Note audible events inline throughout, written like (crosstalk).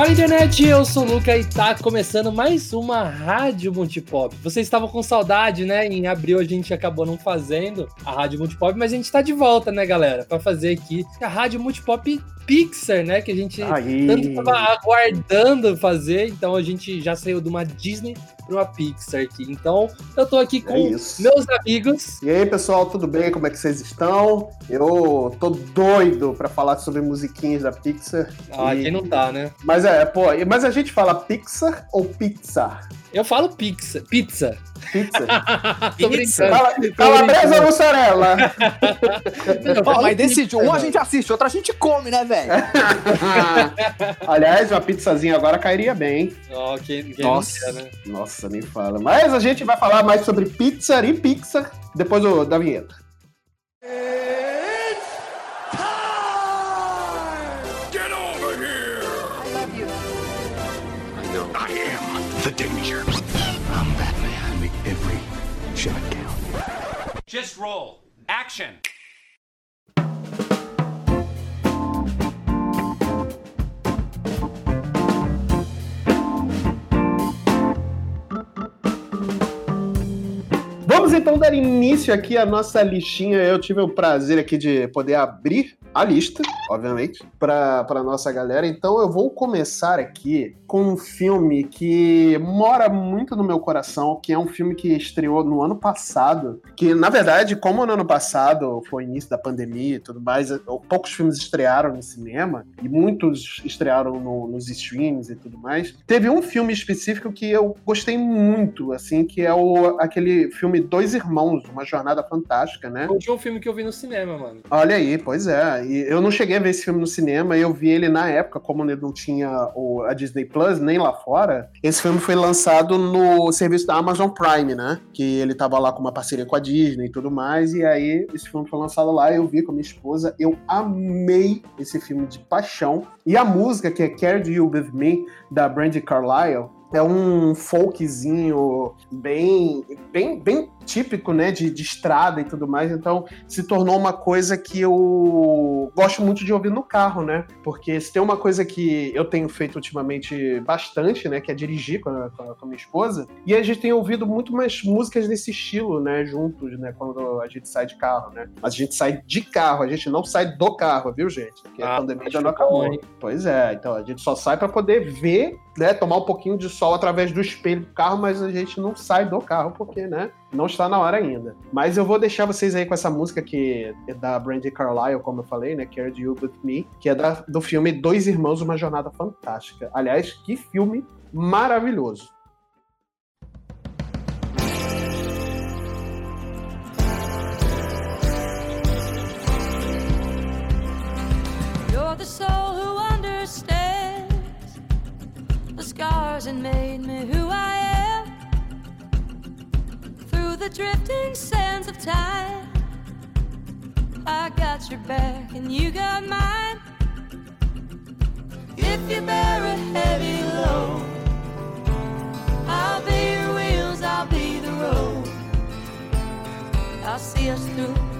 Fala internet, eu sou o Luca e tá começando mais uma Rádio Multipop. Vocês estavam com saudade, né? Em abril a gente acabou não fazendo a Rádio Multipop, mas a gente tá de volta, né, galera? Para fazer aqui a Rádio Multipop Pixar, né? Que a gente Aí. tanto tava aguardando fazer, então a gente já saiu de uma Disney para uma Pixar aqui. Então eu tô aqui com É meus amigos. E aí, pessoal, tudo bem? Como é que vocês estão? Eu tô doido pra falar sobre musiquinhas da Pixar. Ah, E- quem não tá, né? Mas é, pô, mas a gente fala Pixar ou Pixar? Eu falo pizza. Pizza. Pizza? (laughs) Tô Pizza. brincando. Cala- Calabresa ou mussarela? (laughs) Mas decide, pizza, um a gente assiste, outro a gente come, né, velho? (laughs) Aliás, uma pizzazinha agora cairia bem. Ó, quem, quem Nossa. não quer, né? Nossa, nem fala. Mas a gente vai falar mais sobre Pixar e Pixar depois do- da vinheta. Get over here! I love you. I know. I am the danger. I'm Batman. I make every shot count. Just roll. Action. Vamos então dar início aqui à nossa listinha. Eu tive o prazer aqui de poder abrir a lista, obviamente, para nossa galera. Então eu vou começar aqui com um filme que mora muito no meu coração, que é um filme que estreou no ano passado. Que, na verdade, como no ano passado foi o início da pandemia e tudo mais, poucos filmes estrearam no cinema e muitos estrearam no- nos streams e tudo mais. Teve um filme específico que eu gostei muito, assim, que é o, aquele filme Dois Irmãos, Uma Jornada Fantástica, né? Foi último filme que eu vi no cinema, mano. Olha aí, pois é. Eu não cheguei a ver esse filme no cinema, eu vi ele na época, como ele não tinha o, a Disney Plus, nem lá fora. Esse filme foi lançado no serviço da Amazon Prime, né? Que ele tava lá com uma parceria com a Disney e tudo mais. E aí, esse filme foi lançado lá, eu vi com a minha esposa. Eu amei esse filme de paixão. E a música, que é Carry You With Me, da Brandy Carlile, é um folkzinho bem, bem, bem típico, né, de, de estrada e tudo mais. Então, se tornou uma coisa que eu gosto muito de ouvir no carro, né? Porque se tem uma coisa que eu tenho feito ultimamente bastante, né, que é dirigir com a, com a- a minha esposa, e a gente tem ouvido muito mais músicas desse estilo, né, juntos, né, quando a gente sai de carro, né? Mas a gente sai de carro, a gente não sai do carro, viu, gente? Porque a Ah, pandemia acho já não que bom, acabou. hein? Pois é, então a gente só sai para poder ver, né, tomar um pouquinho de sol através do espelho do carro, mas a gente não sai do carro porque, né, não está na hora ainda. Mas eu vou deixar vocês aí com essa música que é da Brandy Carlile, como eu falei, né, Carry You With Me, que é da- do filme Dois Irmãos, Uma Jornada Fantástica. Aliás, que filme maravilhoso. Scars and made me who I am. The drifting sands of time, I got your back and you got mine. If you bear a heavy load, I'll be your wheels, I'll be the road. I'll see us through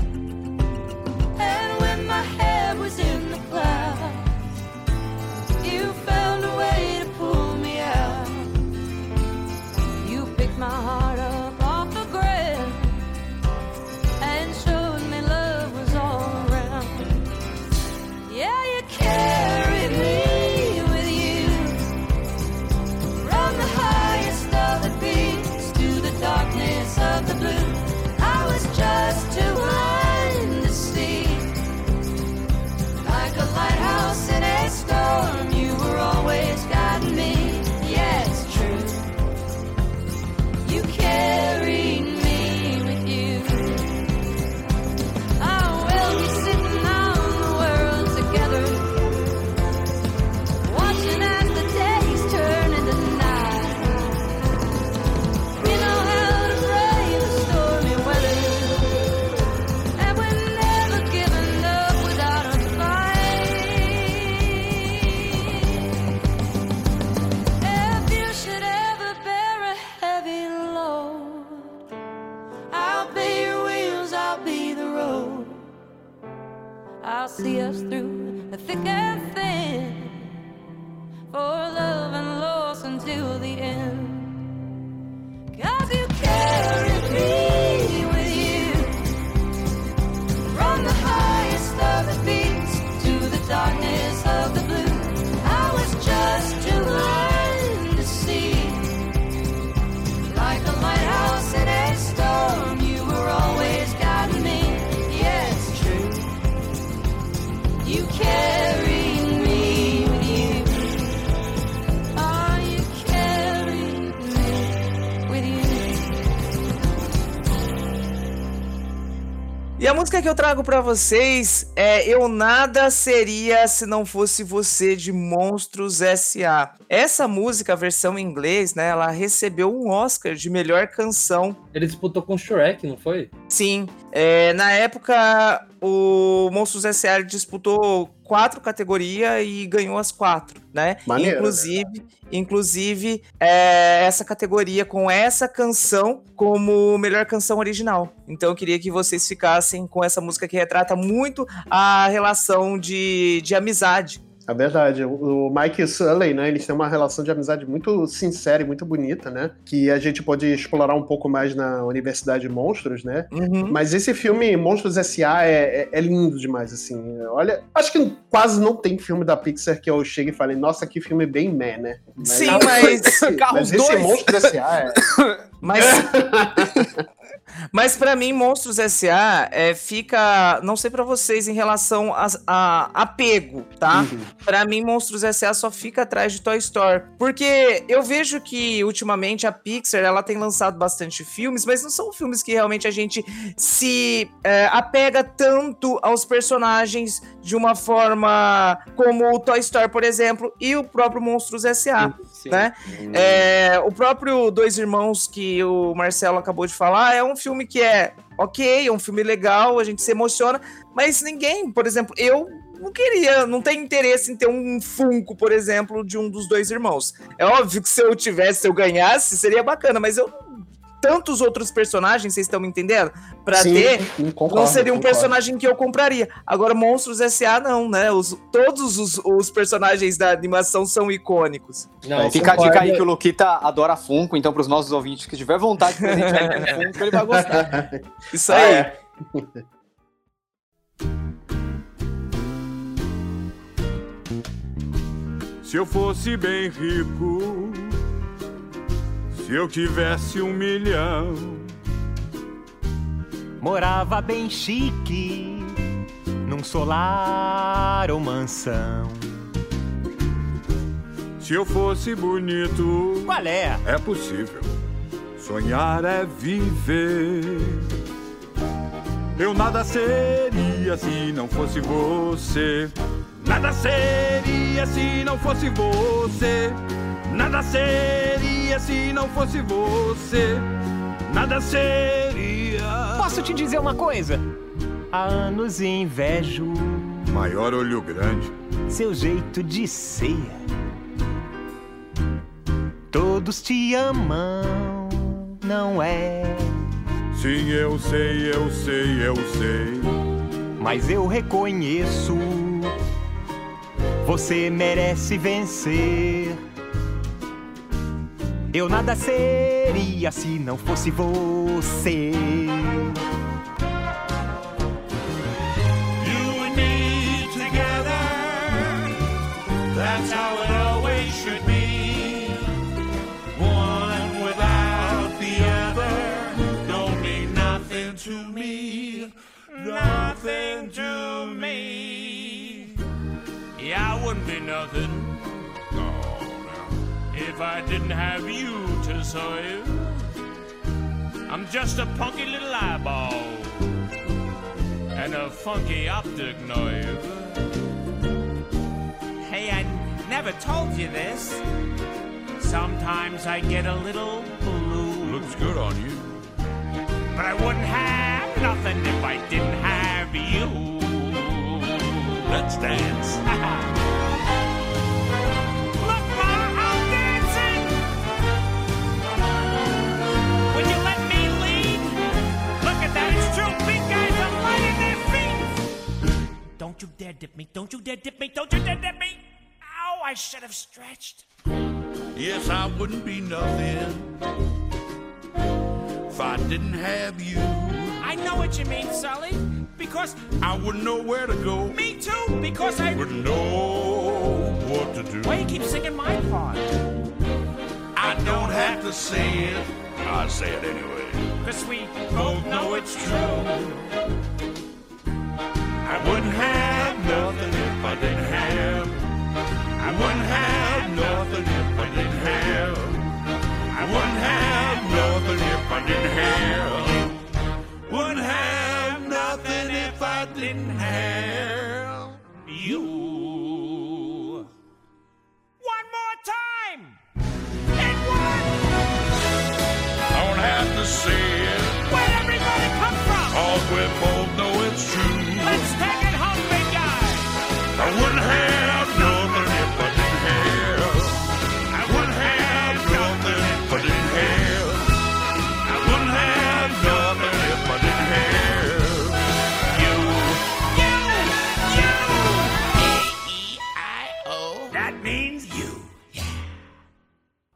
in the clouds, you found a way to pull me out. You picked my heart through a música que eu trago pra vocês é Eu Nada Seria Se Não Fosse Você, de Monstros S.A. Essa música, a versão em inglês, né, ela recebeu um Oscar de melhor canção Ele disputou com o Shrek, não foi? Sim, é, na época o Monstros S.A. disputou quatro categorias e ganhou as quatro, né? Maneiro, inclusive, inclusive é, essa categoria com essa canção como melhor canção original. Então eu queria que vocês ficassem com essa música que retrata muito a relação de, de amizade. É verdade. O Mike e o Sully, né? Eles têm uma relação de amizade muito sincera e muito bonita, né? Que a gente pode explorar um pouco mais na Universidade de Monstros, né? Uhum. Mas esse filme, Monstros S.A., é, é- é lindo demais, assim. Olha, acho que quase não tem filme da Pixar que eu chegue e fale, nossa, que filme bem meh, né? Mas- Sim, mas (laughs) Carros (laughs) Mas esse 2. Monstros S.A. é... Mas, mas para mim, Monstros S.A. É, fica. Não sei pra vocês em relação a, a apego, tá? Uhum. Pra mim, Monstros S.A. só fica atrás de Toy Story. Porque eu vejo que, ultimamente, a Pixar ela tem lançado bastante filmes, mas não são filmes que realmente a gente se é, apega tanto aos personagens de uma forma como o Toy Story, por exemplo, e o próprio Monstros S.A Sim. né? É, o próprio Dois Irmãos que o Marcelo acabou de falar é um filme que é ok, é um filme legal, a gente se emociona, mas ninguém, por exemplo, eu não queria, não tenho interesse em ter um Funko, por exemplo, de um dos dois irmãos. É óbvio que se eu tivesse, se eu ganhasse, seria bacana, mas eu tantos outros personagens, vocês estão me entendendo? Pra Sim, ter, sim, concordo, não seria um concordo. personagem que eu compraria. Agora, Monstros S.A. não, né? Os, todos os, os personagens da animação são icônicos. Não, Fica a dica aí que o Luquita adora Funko, então pros nossos ouvintes que tiver vontade de presentear ele (laughs) com Funko, ele vai gostar. (laughs) Isso Ah, aí. é. Se eu fosse bem rico, se eu tivesse um milhão, Morava bem chique, num solar ou mansão. se eu fosse bonito, Qual é? é possível. Sonhar é viver. Eu nada seria se não fosse você. Nada seria se não fosse você. Nada seria se não fosse você. Nada seria. Posso te dizer uma coisa? Há anos invejo Maior olho grande. seu jeito de ser. Todos te amam, não é? Sim, eu sei, eu sei, eu sei. Mas eu reconheço. Você merece vencer. Eu nada seria se não fosse você. You and me together. That's how it always should be. One without the other don't mean nothing to me. Nothing to me. Yeah, I wouldn't be nothing. No, no. If I didn't have you to serve. I'm just a punky little eyeball and a funky optic nerve. Hey, I never told you this. Sometimes I get a little blue. Looks good on you. But I wouldn't have nothing if I didn't have you. Let's dance. (laughs) lead? Look at that, it's true. Big guys are lighting their feet. Don't you Don't you dare dip me. Don't you dare dip me. Ow, I should have stretched. Yes, I wouldn't be nothing if I didn't have you. I know what you mean, Sully. Because I wouldn't know where to go. Me too, because I wouldn't know what to do. Why you keep singing my part? I don't have to say it. I say it anyway. Cause we both know it's true. I wouldn't have nothing if I didn't have. I wouldn't have nothing if I didn't have. I wouldn't have nothing if I didn't have.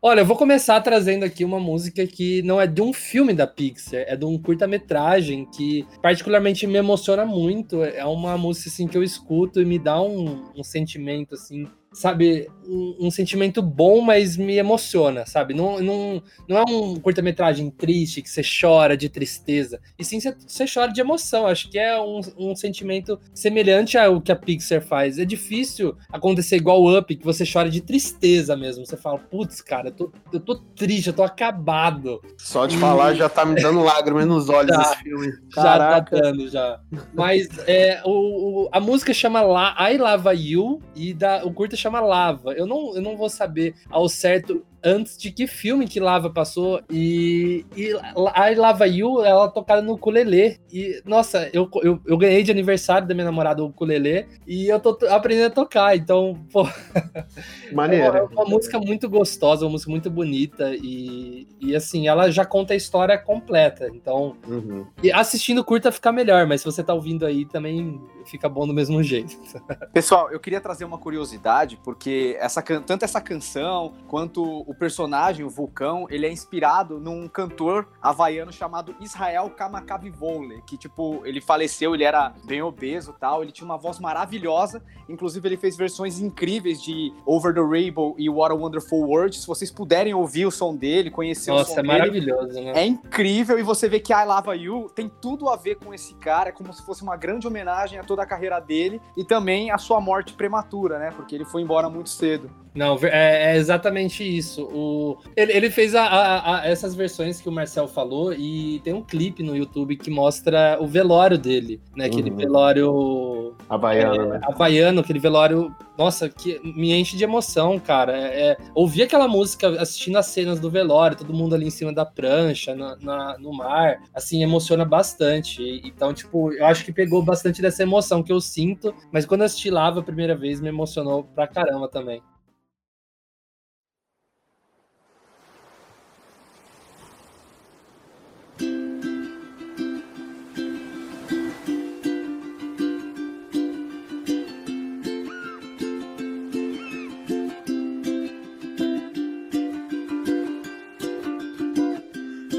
Olha, eu vou começar trazendo aqui uma música que não é de um filme da Pixar, é de um curta-metragem que particularmente me emociona muito. É uma música assim que eu escuto e me dá um, um sentimento assim, sabe, um, um sentimento bom, mas me emociona, sabe? Não, não, não é um curta-metragem triste que você chora de tristeza, e sim você, você chora de emoção. Acho que é um, um sentimento semelhante ao que a Pixar faz. É difícil acontecer igual o Up, que você chora de tristeza mesmo. Você fala, putz, cara, eu tô, eu tô triste, eu tô acabado. Só de falar já tá me dando lágrimas nos olhos Já. esse filme. Já tá dando, já. Mas é, o, o- a música chama La, I Lava You e da, o curta chama Lava. Eu não, eu não vou saber ao certo antes de que filme que Lava passou. E, e I Lava You, ela tocada no ukulele. E, nossa, eu, eu, eu ganhei de aniversário da minha namorada o ukulele e eu tô aprendendo a tocar. Então, pô, (laughs) é uma, Maneiro. é uma música muito gostosa, uma música muito bonita. E, e assim, ela já conta a história completa. Então, Uhum. e assistindo curta fica melhor, mas se você tá ouvindo aí também fica bom do mesmo jeito. (laughs) Pessoal, eu queria trazer uma curiosidade, porque essa, tanto essa canção quanto o personagem, o Vulcão, ele é inspirado num cantor havaiano chamado Israel Kamakavivole, que, tipo, ele faleceu, ele era bem obeso e tal, ele tinha uma voz maravilhosa, inclusive ele fez versões incríveis de Over the Rainbow e What a Wonderful World, se vocês puderem ouvir o som dele, conhecer o som Nossa, é dele, maravilhoso, né? é incrível e você vê que I Lava You tem tudo a ver com esse cara, é como se fosse uma grande homenagem a toda a carreira dele e também a sua morte prematura, né? Porque ele foi embora muito cedo. Não, é, é exatamente isso. O, ele, ele fez a- a- a- essas versões que o Marcel falou e tem um clipe no YouTube que mostra o velório dele, né? Aquele Uhum. velório Havaiano, né? havaiano, aquele velório, nossa, que me enche de emoção, cara. É, é, ouvir aquela música assistindo as cenas do velório, todo mundo ali em cima da prancha, na, na- no mar, assim, emociona bastante. Então, tipo, eu acho que pegou bastante dessa emoção que eu sinto, mas quando eu assisti Lava a primeira vez, me emocionou pra caramba também.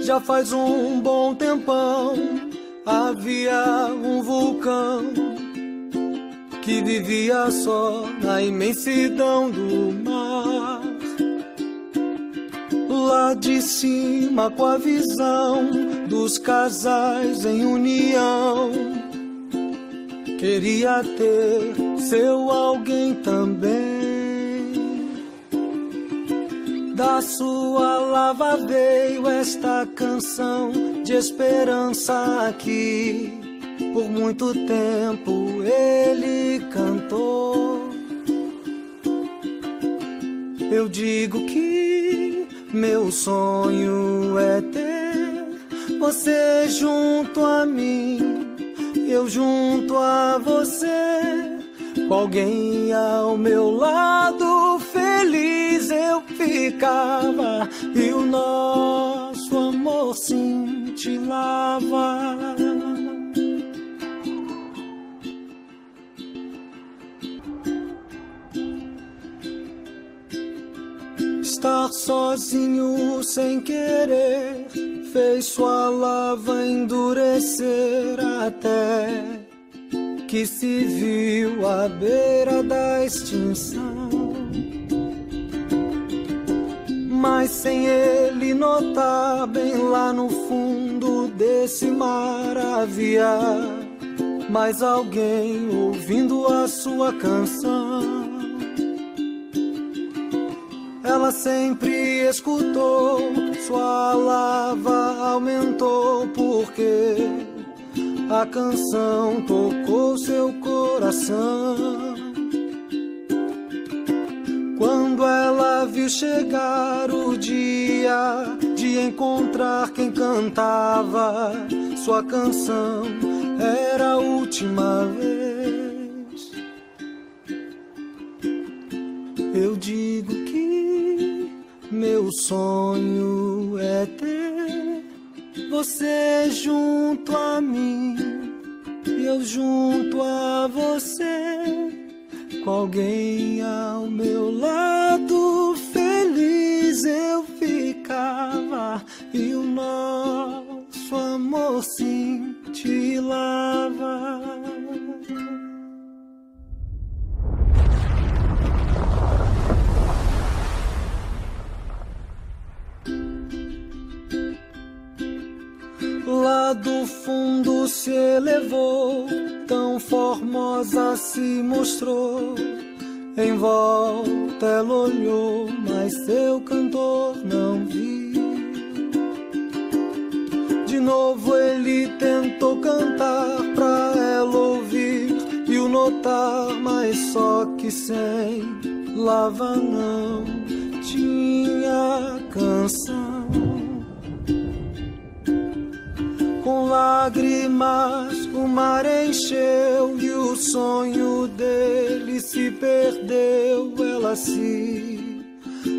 Já faz um bom tempão havia um vulcão que vivia só na imensidão do mar. Lá de cima, com a visão dos casais em união, queria ter seu alguém também. Da sua lava veio esta canção de esperança que por muito tempo ele cantou. Eu digo que meu sonho é ter você junto a mim, eu junto a você. Com alguém ao meu lado, feliz eu ficava e o nosso amor cintilava. Estar sozinho sem querer fez sua lava endurecer até que se viu à beira da extinção. Mas sem ele notar, bem lá no fundo desse mar havia mais alguém ouvindo a sua canção. Ela sempre escutou, sua lava aumentou porque a canção tocou seu coração. Quando ela viu chegar o dia de encontrar quem cantava sua canção, era a última vez. Eu digo que meu sonho é ter você junto a mim, eu junto a você com alguém ao meu lado, feliz eu ficava e o nosso amor cintilava. Fundo se elevou, tão formosa se mostrou. Em volta ela olhou, mas seu cantor não viu. De novo ele tentou cantar pra ela ouvir e o notar, mas só que sem lava não tinha canção. Com lágrimas o mar encheu e o sonho dele se perdeu. Ela se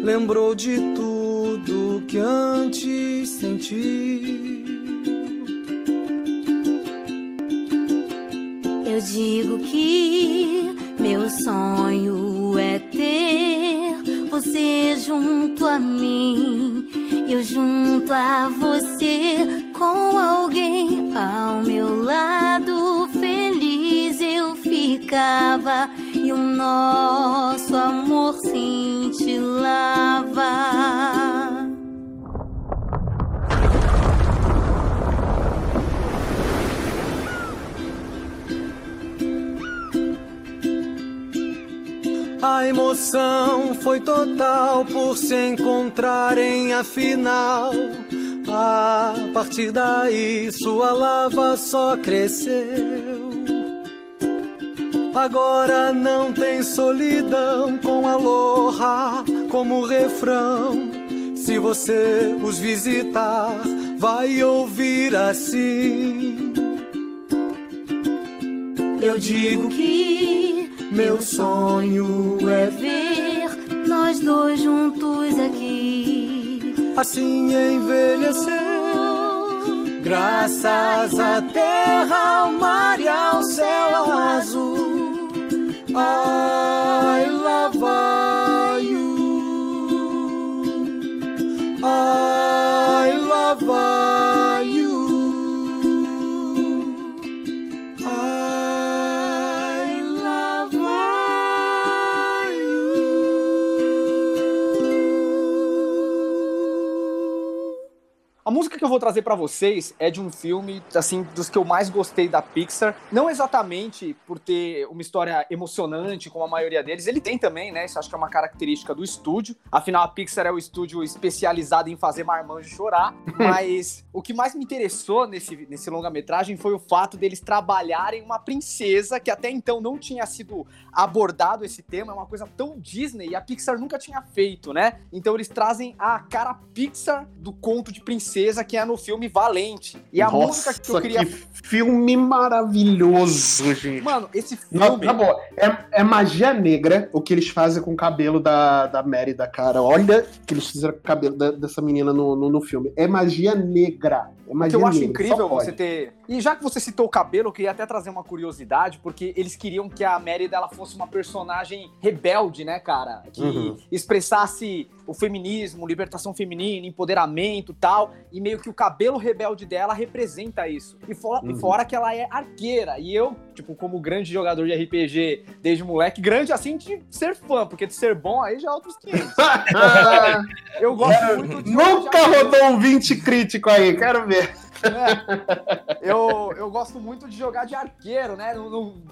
lembrou de tudo que antes sentiu. Eu digo que meu sonho é ter você junto a mim, eu junto a você com alguém ao meu lado. Feliz eu ficava e o nosso amor cintilava. A emoção foi total por se encontrarem afinal. A partir daí sua lava só cresceu. Agora não tem solidão com aloha como refrão. Se você os visitar, vai ouvir assim. Eu digo que meu sonho é ver nós dois juntos aqui. Assim envelheceu. Graças à terra, ao mar e ao céu azul. I love you. I Que eu vou trazer pra vocês é de um filme, assim, dos que eu mais gostei da Pixar. Não exatamente por ter uma história emocionante, como a maioria deles. Ele tem também, né? Isso acho que é uma característica do estúdio. Afinal, a Pixar é o estúdio especializado em fazer marmanjo chorar. (laughs) Mas o que mais me interessou nesse, nesse longa-metragem foi o fato deles trabalharem uma princesa que até então não tinha sido abordado esse tema. É uma coisa tão Disney e a Pixar nunca tinha feito, né? Então eles trazem a cara Pixar do conto de princesa que é no filme Valente. E a música que eu queria. filme maravilhoso, gente. Mano, esse Não, filme. na boa, é, é magia negra o que eles fazem com o cabelo da, da Mary da cara. Olha o que eles fizeram com o cabelo da- dessa menina no, no, no filme. É magia negra. É O que magia eu acho negra, incrível só pode. você ter. E já que você citou o cabelo, eu queria até trazer uma curiosidade, porque eles queriam que a Mérida ela fosse uma personagem rebelde, né, cara? Que Uhum. expressasse o feminismo, libertação feminina, empoderamento tal, e meio que o cabelo rebelde dela representa isso. E fora, e Uhum. fora que ela é arqueira, e eu, tipo, como grande jogador de RPG desde moleque, grande assim de ser fã, porque de ser bom aí já é outros 500. (laughs) Eu gosto muito de Nunca rodou um 20 crítico aí, quero ver. Eu, eu gosto muito de jogar de arqueiro, né? No,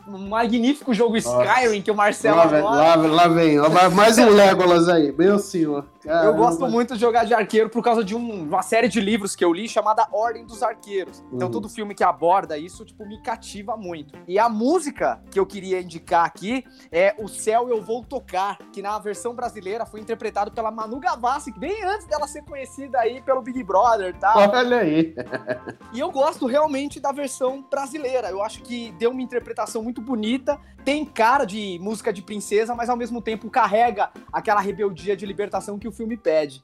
no- magnífico jogo Nossa. Skyrim que o Marcelo Lá vem, adora. lá, lá vem, ó, mais um Legolas aí, meu senhor. Eu Caramba. gosto muito de jogar de arqueiro por causa de um- uma série de livros que eu li chamada Ordem dos Arqueiros. Então Uhum. todo filme que aborda isso, tipo, me cativa muito. E a música que eu queria indicar aqui é O Céu Eu Vou Tocar, que na versão brasileira foi interpretado pela Manu Gavassi, bem antes dela ser conhecida aí pelo Big Brother e tal. Olha aí. (laughs) E eu gosto realmente da versão brasileira. Eu acho que deu uma interpretação muito bonita. Tem cara de música de princesa, mas ao mesmo tempo carrega aquela rebeldia de libertação que o filme pede.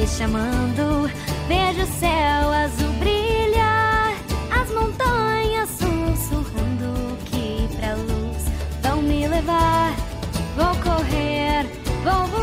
Me chamando, vejo o céu azul brilhar, as montanhas sussurrando que pra luz vão me levar. Vou correr, vou voar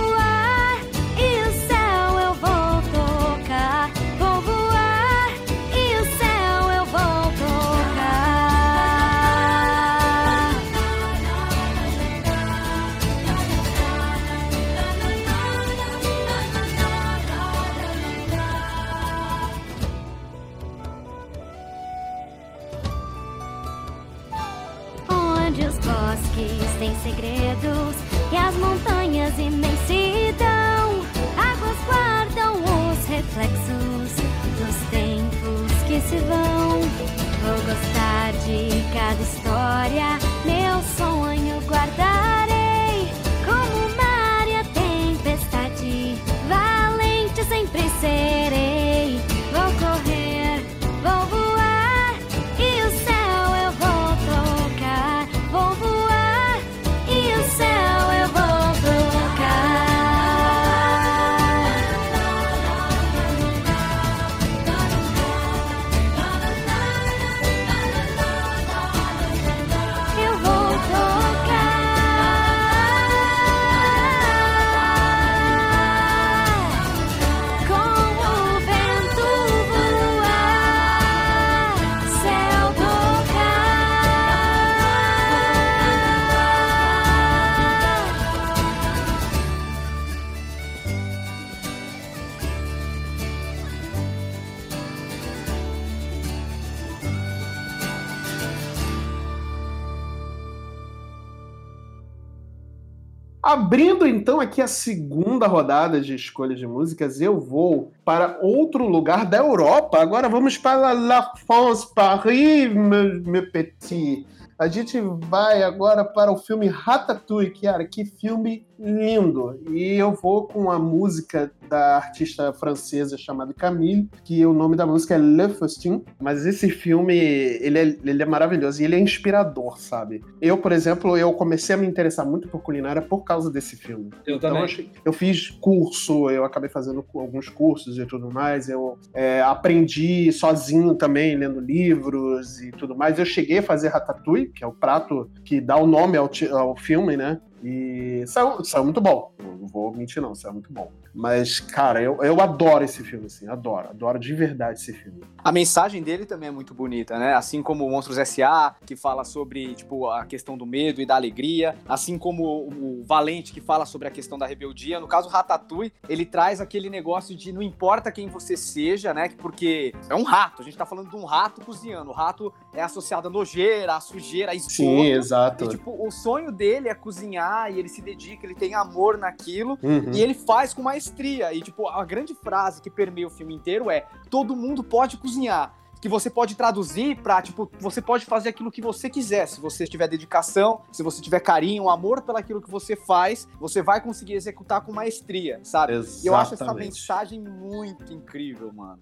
Abrindo então aqui a segunda rodada de escolha de músicas, eu vou para outro lugar da Europa. Agora vamos para La France, Paris, meu, meu petit. A gente vai agora para o filme Ratatouille, cara, que filme lindo. E eu vou com a música da artista francesa chamada Camille, que o nome da música é Le Festin. Mas esse filme, ele é, ele é maravilhoso e ele é inspirador, sabe? Eu, por exemplo, eu comecei a me interessar muito por culinária por causa desse filme. Eu Então, também. eu, achei- eu fiz curso, eu acabei fazendo alguns cursos e tudo mais. Eu é, aprendi sozinho também, lendo livros e tudo mais. Eu cheguei a fazer ratatouille, que é o prato que dá o nome ao, ao filme, né? E saiu, saiu muito bom. Não vou mentir, não, saiu muito bom. Mas, cara, eu, eu adoro esse filme, assim, adoro, adoro de verdade esse filme. A mensagem dele também é muito bonita, né? Assim como o Monstros S.A., que fala sobre, tipo, a questão do medo e da alegria. Assim como o Valente, que fala sobre a questão da rebeldia. No caso, o Ratatouille, ele traz aquele negócio de não importa quem você seja, né? Porque é um rato. A gente tá falando de um rato cozinhando. O rato é associado à nojeira, à sujeira, à esgoto. Sim, exato. E, tipo, o sonho dele é cozinhar e ele se dedica, ele tem amor naquilo. Uhum. E ele faz com maestria. E, tipo, a grande frase que permeia o filme inteiro é: todo mundo pode cozinhar. Que você pode traduzir pra, tipo, você pode fazer aquilo que você quiser. Se você tiver dedicação, se você tiver carinho, amor pelaquilo que você faz, você vai conseguir executar com maestria, sabe? E eu acho essa Exatamente. mensagem muito incrível, mano.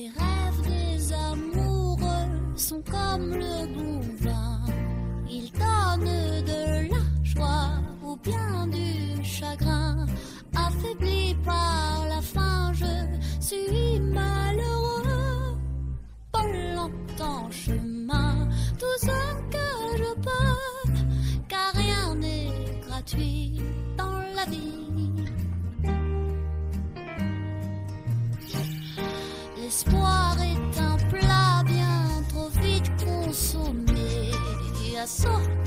Les rêves des amoureux sont comme le À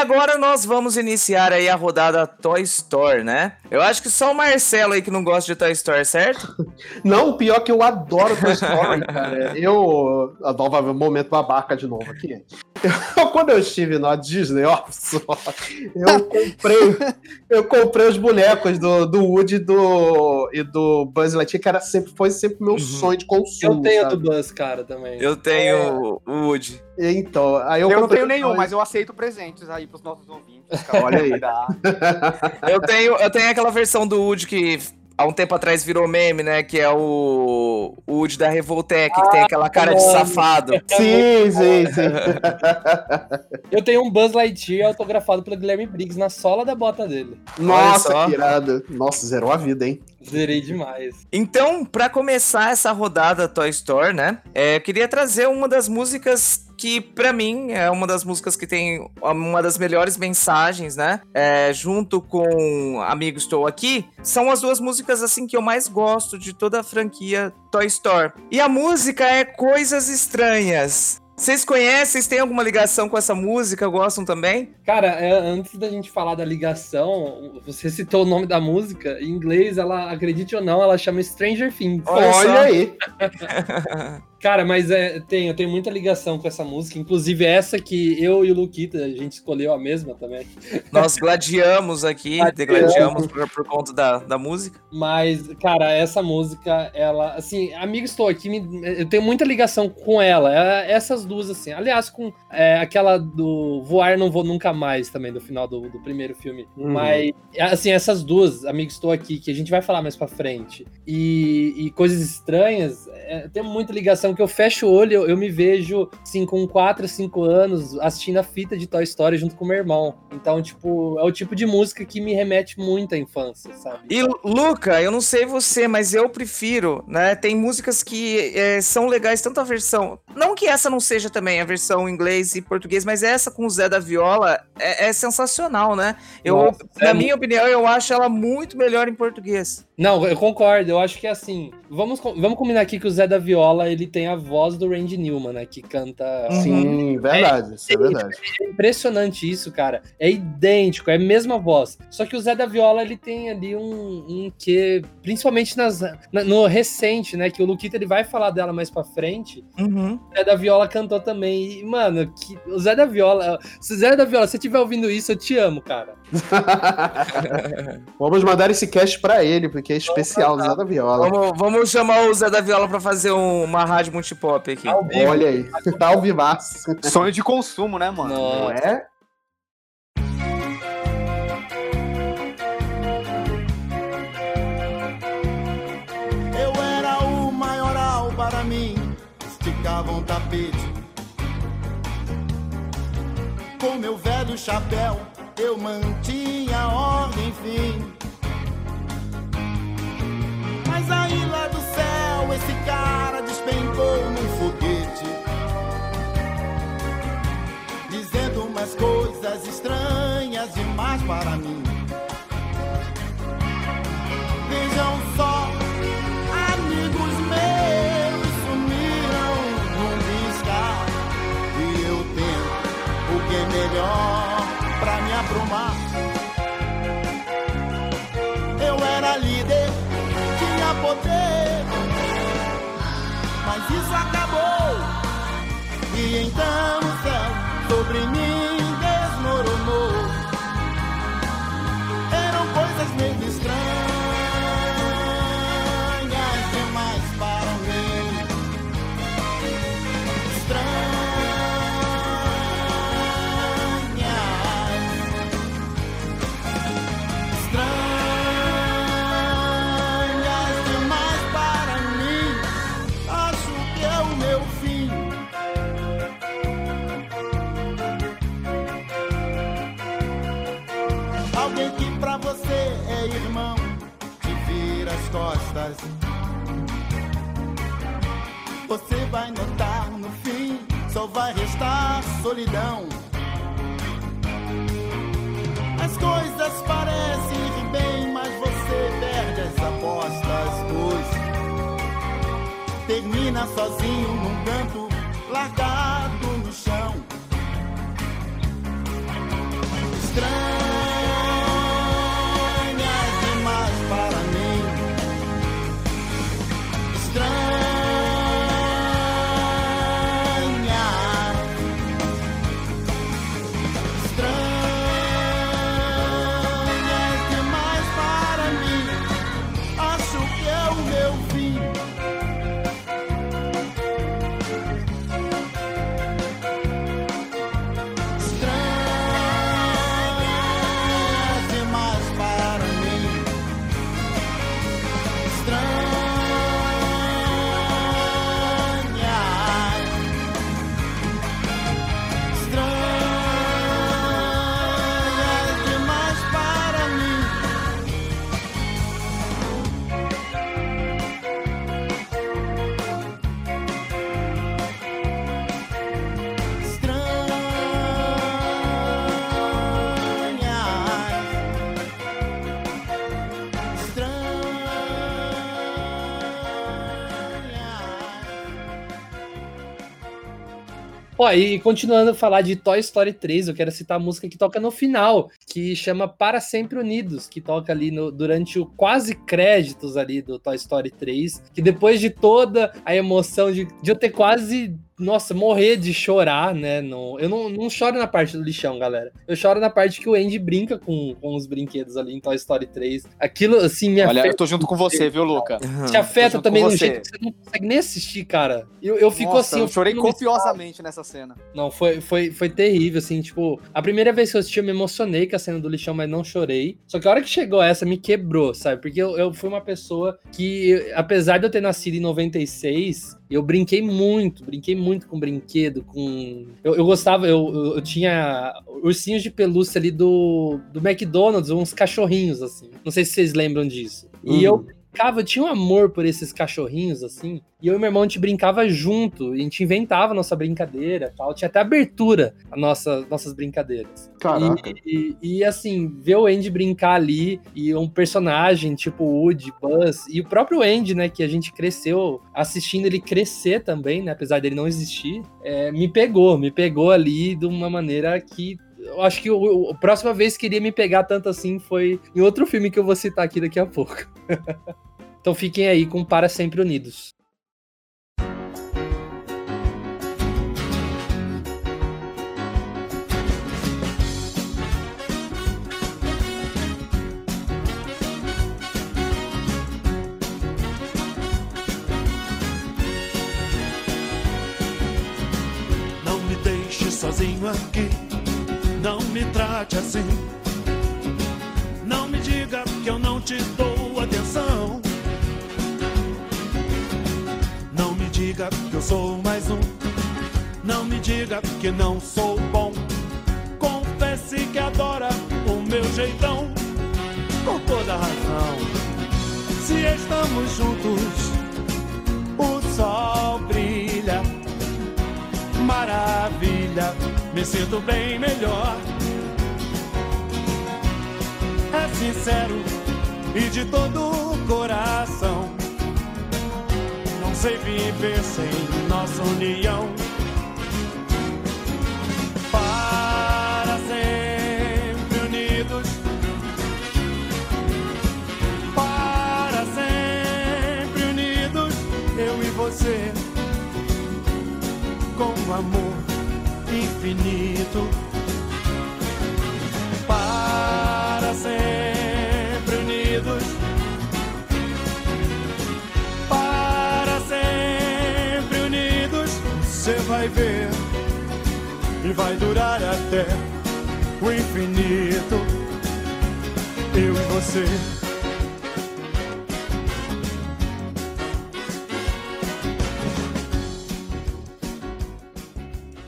agora nós vamos iniciar aí a rodada Toy Store, né? Eu acho que só o Marcelo aí que não gosta de Toy Store, certo? (laughs) Não, o pior é que eu adoro Toy Story, cara. Eu. A nova momento babaca de novo aqui. Eu, quando eu estive na Disney, ó, só, eu comprei. Eu comprei os bonecos do, do Woody e do, e do Buzz Lightyear, que era sempre, foi sempre meu sonho de consumo. Eu tenho sabe? do Buzz, cara, também. Eu tenho o Woody. Então, aí eu, Eu, não tenho nenhum, mas eu aceito presentes aí pros nossos ouvintes. Olha aí. Eu tenho, eu tenho aquela versão do Woody que há um tempo atrás virou meme, né? Que é o, o Woody da Revoltec, que tem aquela cara de mano. safado. Sim, sim, sim. (laughs) Eu tenho um Buzz Lightyear autografado pelo Guilherme Briggs na sola da bota dele. Nossa, que irado. Nossa, zerou a vida, hein? Zerei demais. Então, pra começar essa rodada Toy Store, né? é, eu queria trazer uma das músicas que, pra mim, é uma das músicas que tem uma das melhores mensagens, né? É, junto com Amigo Estou Aqui, são as duas músicas, assim, que eu mais gosto de toda a franquia Toy Store. E a música é Coisas Estranhas. Vocês conhecem? Vocês têm alguma ligação com essa música? Gostam também? Cara, é, antes da gente falar da ligação, você citou o nome da música. Em inglês, ela, acredite ou não, ela chama Stranger Things. Olha Olha, aí. (laughs) Cara, mas é, tem, eu tenho muita ligação com essa música. Inclusive, essa que eu e o Luquita, a gente escolheu a mesma também. Nós gladiamos aqui, Gladiamos. degladiamos por, por conta da, da música. Mas, cara, essa música, ela, assim, amigo, estou aqui, me- eu tenho muita ligação com ela. É- Essas duas, assim. Aliás, com é, aquela do Voar Não Vou Nunca Mais também, do final do, do primeiro filme. Uhum. Mas, assim, essas duas, Amigos Estou Aqui, que a gente vai falar mais pra frente, e, e Coisas Estranhas, é, tem muita ligação que eu fecho o olho, eu, eu me vejo, assim, com 4, 5 anos, assistindo a fita de Toy Story junto com meu irmão. Então, tipo, é o tipo de música que me remete muito à infância, sabe? E Luca, eu não sei você, mas eu prefiro, né? Tem músicas que é, são legais, tanto a versão. Não que essa não seja também a versão em inglês e português, mas essa com o Zé da Viola é, é sensacional, né? Eu, Nossa, na é minha opinião, eu acho ela muito melhor em português. Não, eu concordo. Eu acho que assim, vamos, vamos combinar aqui que o Zé da Viola ele tem a voz do Randy Newman, né? Que canta. Sim, verdade, isso é verdade. É impressionante isso, cara. É idêntico, é a mesma voz. Só que o Zé da Viola ele tem ali um, um que, principalmente nas, na- no recente, né? Que o Luquita ele vai falar dela mais pra frente. Uhum. O Zé da Viola cantou também. E, mano, que, o Zé da Viola. Se o Zé da Viola, se você estiver ouvindo isso, eu te amo, cara. (laughs) Vamos mandar esse cast pra ele, porque é especial, Zé da Viola. Vamos, vamos chamar o Zé da Viola pra fazer um- uma rádio multipop aqui. Ao vivo. Olha aí, tá ao vivaço. Sonho de consumo, né, mano? Não Nossa. é? Eu era o maioral para mim, esticava um tapete. Com meu velho chapéu, eu mantinha a ordem, enfim. Esse cara despencou num foguete. Dizendo umas coisas estranhas demais para mim. Isso acabou. E então o céu sobre mim vai notar no fim, só vai restar solidão. As coisas parecem ir bem, mas você perde as apostas, pois termina sozinho num canto, largado no chão. Estranhas Ó, e continuando a falar de Toy Story 3, eu quero citar a música que toca no final, que chama Para Sempre Unidos, que toca ali no- durante o quase créditos ali do Toy Story 3, que depois de toda a emoção de, de eu ter quase nossa, morrer de chorar, né? No, eu não, não choro na parte do lixão, galera. Eu choro na parte que o Andy brinca com, com os brinquedos ali em Toy Story 3. Aquilo, assim, me Olha, afeta. eu tô junto com você, viu, Luca? Te afeta também no jeito que você não consegue nem assistir, cara. Eu, eu fico Nossa, assim. eu chorei fico no copiosamente nessa cena. Não, foi, foi, foi terrível, assim, tipo, a primeira vez que eu assisti eu me emocionei com a cena do lixão, mas não chorei. Só que a hora que chegou essa me quebrou, sabe? Porque eu, eu fui uma pessoa que, apesar de eu ter nascido em 96, eu brinquei muito, brinquei muito com brinquedo, com... Eu, eu gostava, eu, eu, eu tinha ursinhos de pelúcia ali do, do McDonald's, uns cachorrinhos, assim. Não sei se vocês lembram disso. E eu brincava, eu tinha um amor por esses cachorrinhos, assim. E eu e meu irmão, a gente brincava junto. A gente inventava a nossa brincadeira tal. Tinha até abertura a nossa, nossas brincadeiras. Caraca. E, e, e, assim, ver o Andy brincar ali e um personagem tipo Woody, Buzz e o próprio Andy, né, que a gente cresceu assistindo ele crescer também, né, apesar dele não existir, é, me pegou, me pegou ali de uma maneira que acho que o, a próxima vez que iria me pegar tanto assim foi em outro filme que eu vou citar aqui daqui a pouco. (laughs) então fiquem aí com Para Sempre Unidos. Sozinho aqui, não me trate assim. Não me diga que eu não te dou atenção. Não me diga que eu sou mais um. Não me diga que não sou bom. Confesse que adora o meu jeitão. Com toda razão. Se estamos juntos, o sol brilha maravilha, me sinto bem melhor. É sincero e de todo o coração. Não sei viver sem nossa união. Para sempre unidos. Para sempre unidos, eu e você com amor infinito. Para sempre unidos. Para sempre unidos. Você vai ver e vai durar até o infinito. Eu e você.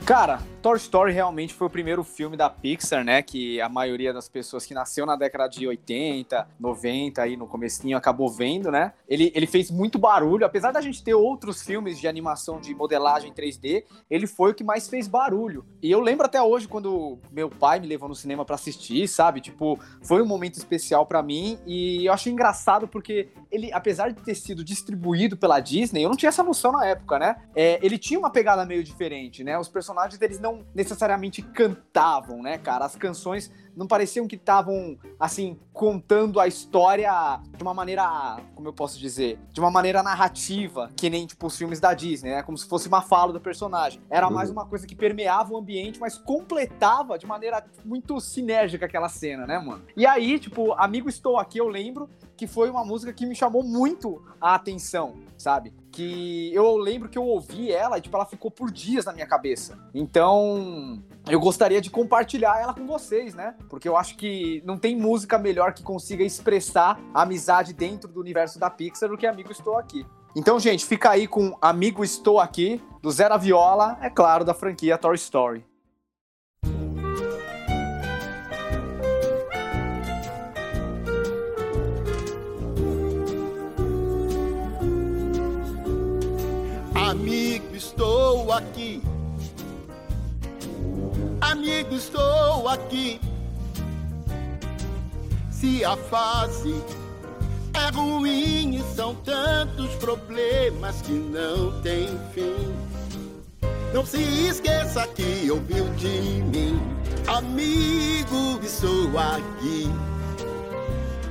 Cara, Toy Story realmente foi o primeiro filme da Pixar, né? Que a maioria das pessoas que nasceu na década de 80, 90, aí no comecinho, acabou vendo, né? Ele, ele fez muito barulho, apesar da gente ter outros filmes de animação de modelagem 3D, ele foi o que mais fez barulho. E eu lembro até hoje quando meu pai me levou no cinema pra assistir, sabe? Tipo, foi um momento especial pra mim e eu achei engraçado porque ele, apesar de ter sido distribuído pela Disney, eu não tinha essa noção na época, né? É, ele tinha uma pegada meio diferente, né? Os personagens eles não necessariamente cantavam, né, cara? As canções não pareciam que estavam, assim, contando a história de uma maneira, como eu posso dizer, de uma maneira narrativa, que nem, tipo, os filmes da Disney, né? Como se fosse uma fala do personagem. Era mais uma coisa que permeava o ambiente, mas completava de maneira muito sinérgica aquela cena, né, mano? E aí, tipo, Amigo Estou Aqui, eu lembro que foi uma música que me chamou muito a atenção, sabe? Que eu lembro que eu ouvi ela e, tipo, ela ficou por dias na minha cabeça. Então, eu gostaria de compartilhar ela com vocês, né? Porque eu acho que não tem música melhor que consiga expressar a amizade dentro do universo da Pixar do que Amigo Estou Aqui. Então, gente, fica aí com Amigo Estou Aqui, do Zera Viola, é claro, da franquia Toy Story. Amigo, estou aqui. Amigo, estou aqui. Se a fase é ruim e são tantos problemas que não tem fim. Não se esqueça que ouviu de mim. Amigo, estou aqui.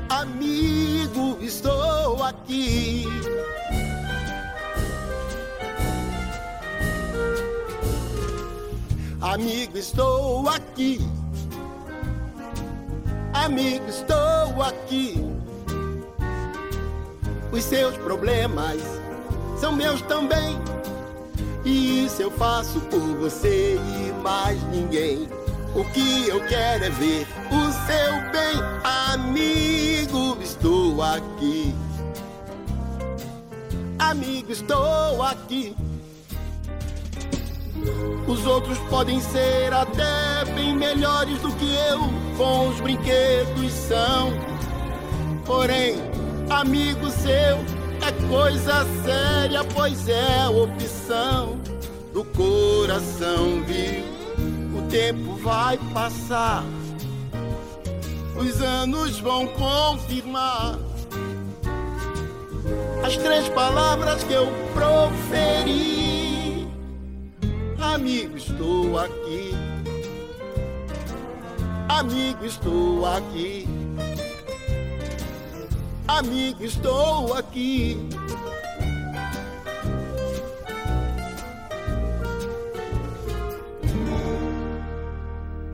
Amigo, estou aqui. Amigo, estou aqui. Amigo, estou aqui. Os seus problemas são meus também. E isso eu faço por você e mais ninguém. O que eu quero é ver o seu bem, amigo. Estou aqui. Amigo, estou aqui. Os outros podem ser até bem melhores do que eu, os brinquedos são. Porém, amigo seu é coisa séria, pois é opção do coração, viu? O tempo vai passar, os anos vão confirmar as três palavras que eu proferi. Amigo, estou aqui. Amigo, estou aqui. Amigo, estou aqui.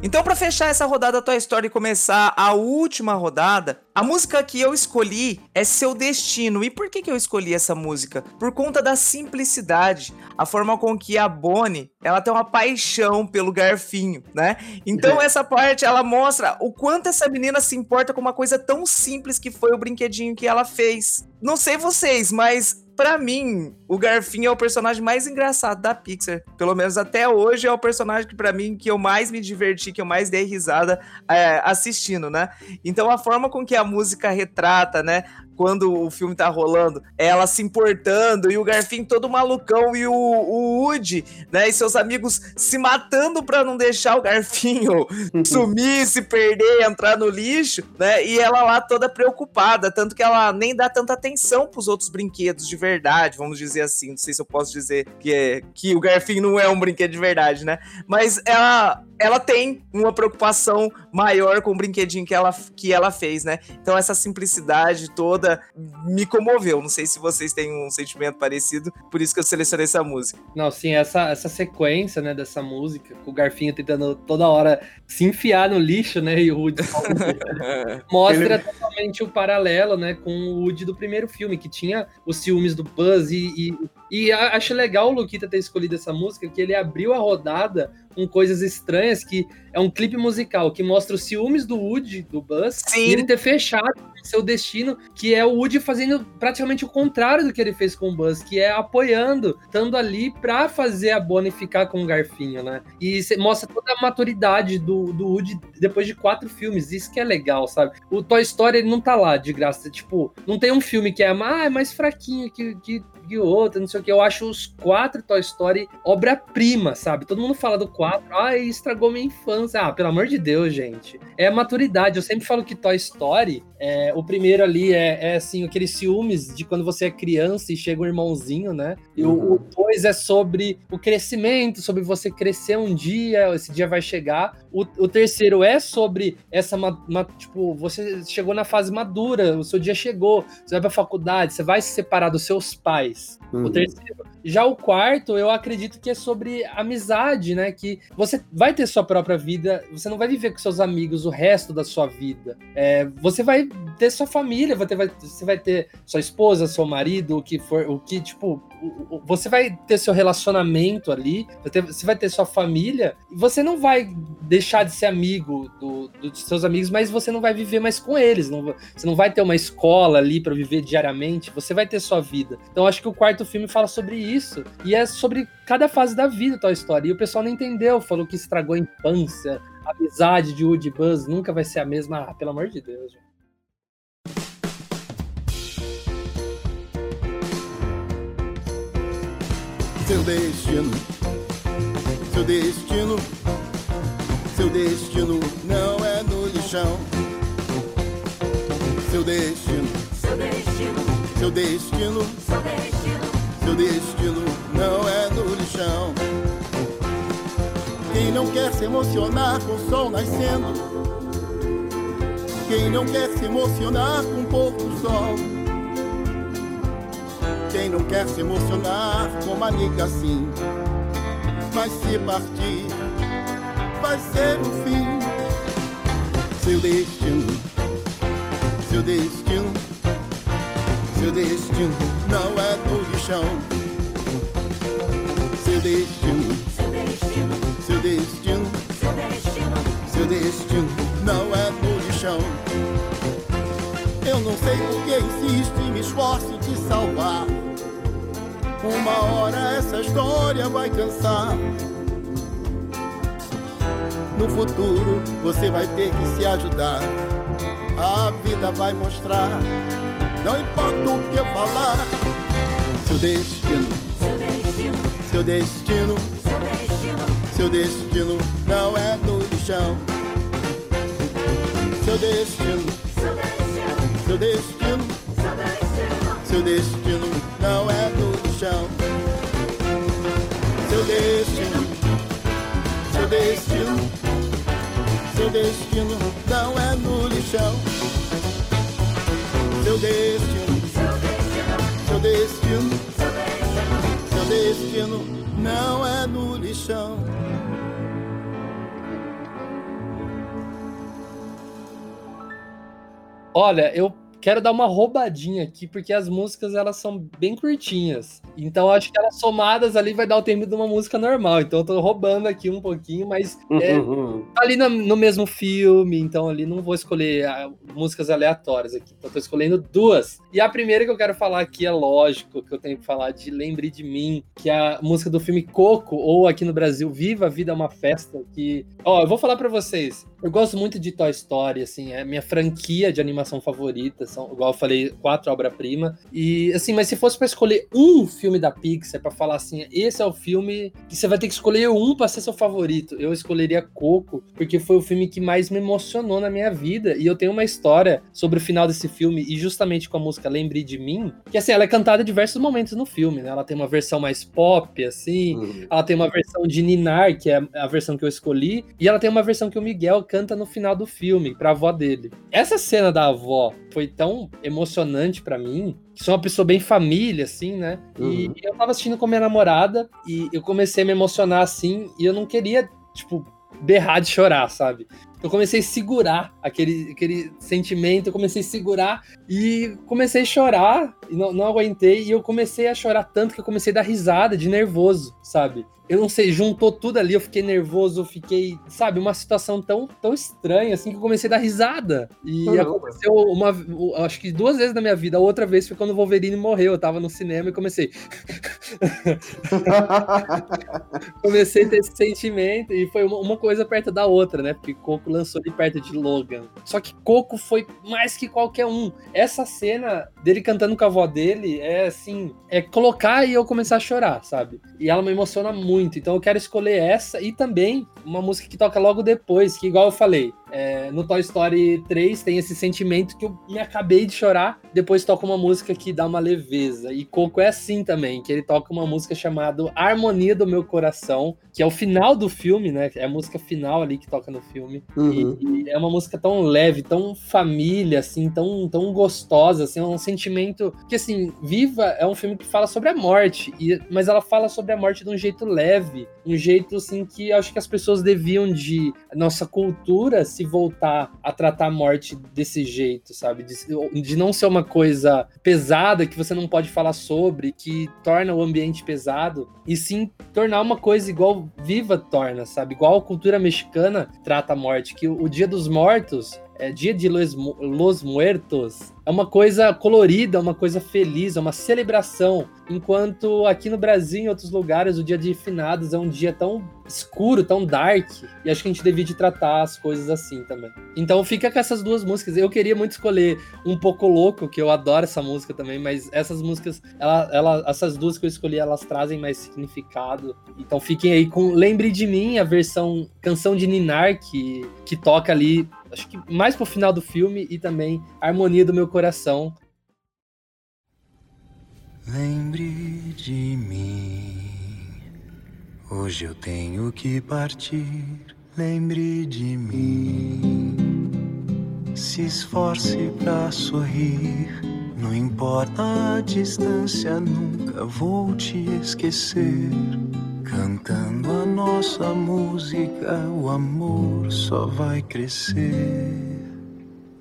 Então, pra fechar essa rodada Toy Story e começar a última rodada, a música que eu escolhi é Seu Destino. E por que, que eu escolhi essa música? Por conta da simplicidade, a forma com que a Bonnie, ela tem uma paixão pelo garfinho, né? Então, essa parte, ela mostra o quanto essa menina se importa com uma coisa tão simples que foi o brinquedinho que ela fez. Não sei vocês, mas Pra mim, o Garfinho é o personagem mais engraçado da Pixar. Pelo menos até hoje é o personagem que, pra mim, que eu mais me diverti, que eu mais dei risada é, assistindo, né? Então a forma com que a música retrata, né? Quando o filme tá rolando, ela se importando e o Garfinho todo malucão e o, o Woody, né? E seus amigos se matando pra não deixar o Garfinho sumir, se perder, entrar no lixo, né? E ela lá toda preocupada, tanto que ela nem dá tanta atenção pros outros brinquedos de verdade, vamos dizer assim. Não sei se eu posso dizer que, é, que o Garfinho não é um brinquedo de verdade, né? Mas ela, ela tem uma preocupação maior com o brinquedinho que ela, que ela fez, né? Então essa simplicidade toda me comoveu. Não sei se vocês têm um sentimento parecido, por isso que eu selecionei essa música. Não, sim, essa, essa sequência, né, dessa música, com o Garfinho tentando toda hora se enfiar no lixo, né, e o Woody (laughs) mostra totalmente o paralelo, né, com o Woody do primeiro filme, que tinha os ciúmes do Buzz e, e, e acho legal o Luquita ter escolhido essa música, que ele abriu a rodada com coisas estranhas, que é um clipe musical que mostra os ciúmes do Woody, do Buzz, Sim. e ele ter fechado seu destino, que é o Woody fazendo praticamente o contrário do que ele fez com o Buzz, que é apoiando, estando ali pra fazer a Bonnie ficar com o garfinho, né? E mostra toda a maturidade do, do Woody depois de quatro filmes, isso que é legal, sabe? O Toy Story ele não tá lá de graça, tipo, não tem um filme que é, ah, é mais fraquinho que, que, que o outro, não sei o que. Eu acho os quatro Toy Story obra-prima, sabe? Todo mundo fala do quatro, ai, estragou minha infância. Ah, pelo amor de Deus, gente. É a maturidade. Eu sempre falo que Toy Story, é, o primeiro ali é, é, assim, aqueles ciúmes de quando você é criança e chega um irmãozinho, né? E o- o dois é sobre o crescimento, sobre você crescer um dia, esse dia vai chegar. O, o terceiro é sobre essa, tipo, você chegou na fase madura, o seu dia chegou, você vai pra faculdade, você vai se separar dos seus pais. O Uhum. terceiro. Já o quarto, eu acredito que é sobre amizade, né? Que você vai ter sua própria vida, você não vai viver com seus amigos o resto da sua vida. É, você vai ter sua família, você vai, ter sua esposa, seu marido, o que for, o que, tipo, o- o- você vai ter seu relacionamento ali, você vai ter sua família, você não vai deixar de ser amigo do- dos seus amigos, mas você não vai viver mais com eles. não você não vai ter uma escola ali pra viver diariamente, você vai ter sua vida. Então acho que o quarto filme fala sobre isso. E é sobre cada fase da vida Toy Story. E o pessoal não entendeu, falou que estragou a infância, a amizade de Woody Buzz nunca vai ser a mesma. Ah, pelo amor de Deus, gente. Seu destino, seu destino, seu destino não é no lixão. Seu destino, Seu destino, seu destino, seu destino, seu destino não é no lixão. Quem não quer se emocionar com o sol nascendo, quem não quer se emocionar com o pôr do sol. Quem não quer se emocionar com uma amiga assim, mas se partir, vai ser o fim. Seu destino, seu destino, seu destino não é no lixão. Seu destino, seu destino, seu destino, seu destino não é no lixão. Eu não sei por que insiste e me esforço em te salvar. Uma hora essa história vai cansar. No futuro você vai ter que se ajudar. A vida vai mostrar. Não importa o que eu falar. Seu destino, seu destino, seu destino não é no lixão. Seu destino, seu destino, seu destino não é no lixão. Seu destino, seu destino, seu destino não é no lixão. Seu destino, seu destino, seu destino não é no lixão. Olha, eu quero dar uma roubadinha aqui, porque as músicas elas são bem curtinhas. Então acho que elas somadas ali vai dar o tempo de uma música normal. Então eu tô roubando aqui um pouquinho, mas é, Uhum. tá ali no, no mesmo filme, então ali não vou escolher ah, músicas aleatórias aqui. Então eu tô escolhendo duas. E a primeira que eu quero falar aqui é lógico que eu tenho que falar de Lembre de Mim, que é a música do filme Coco, ou aqui no Brasil, Viva a Vida é uma Festa, que... Ó, eu vou falar pra vocês, eu gosto muito de Toy Story, assim, é minha franquia de animação favorita, são, igual eu falei, quatro obra-prima. E, assim, mas se fosse pra escolher um filme da Pixar, pra falar assim, esse é o filme que você vai ter que escolher um pra ser seu favorito, eu escolheria Coco, porque foi o filme que mais me emocionou na minha vida. E eu tenho uma história sobre o final desse filme, e justamente com a música Lembre de Mim, que, assim, ela é cantada em diversos momentos no filme, né? Ela tem uma versão mais pop, assim, Uhum. ela tem uma versão de Ninar, que é a versão que eu escolhi, e ela tem uma versão que o Miguel canta no final do filme, pra avó dele. Essa cena da avó foi tão emocionante pra mim, que sou uma pessoa bem família, assim, né? E Uhum. eu tava assistindo com minha namorada, e eu comecei a me emocionar assim, e eu não queria, tipo, berrar de chorar, sabe? Eu comecei a segurar aquele, aquele sentimento, eu comecei a segurar e comecei a chorar, e não, não aguentei, e eu comecei a chorar tanto que eu comecei a dar risada de nervoso, sabe? Eu não sei, juntou tudo ali, eu fiquei nervoso, eu fiquei, sabe, uma situação tão, tão estranha, assim, que eu comecei a dar risada. E aconteceu uma, acho que duas vezes na minha vida. A outra vez foi quando o Wolverine morreu, eu tava no cinema e comecei. (laughs) comecei a ter esse sentimento e foi uma, uma coisa perto da outra, né? Porque Coco lançou ali perto de Logan. Só que Coco foi mais que qualquer um. Essa cena dele cantando com a avó dele é assim, é colocar e eu começar a chorar, sabe? E ela me emociona muito. Então eu quero escolher essa e também uma música que toca logo depois, que igual eu falei, é, no Toy Story 3 tem esse sentimento que eu me acabei de chorar, depois toca uma música que dá uma leveza. E Coco é assim também, que ele toca uma música chamada Harmonia do Meu Coração, que é o final do filme, né? É a música final ali que toca no filme. Uhum. E, e é uma música tão leve, tão família, assim, tão, tão gostosa, assim, é um sentimento que, assim, Viva é um filme que fala sobre a morte, e, mas ela fala sobre a morte de um jeito leve, um jeito, assim, que acho que as pessoas deviam de nossa cultura se voltar a tratar a morte desse jeito, sabe? De, de não ser uma coisa pesada que você não pode falar sobre, que torna o ambiente pesado, e sim tornar uma coisa igual Viva torna, sabe? Igual a cultura mexicana trata a morte, que o, o Dia dos Mortos é Dia de los, los Muertos é uma coisa colorida, uma coisa feliz, é uma celebração. Enquanto aqui no Brasil, em outros lugares, o dia de finados é um dia tão escuro, tão dark. E acho que a gente devia de tratar as coisas assim também. Então fica com essas duas músicas. Eu queria muito escolher um pouco louco, que eu adoro essa música também, mas essas músicas, ela, ela, essas duas que eu escolhi, elas trazem mais significado. Então fiquem aí com Lembre de Mim, a versão canção de Ninar, que, que toca ali, acho que mais pro final do filme, e também Harmonia do Meu Coração. Lembre de mim. Hoje eu tenho que partir. Lembre de mim. Se esforce pra sorrir. Não importa a distância, nunca vou te esquecer. Cantando a nossa música, o amor só vai crescer.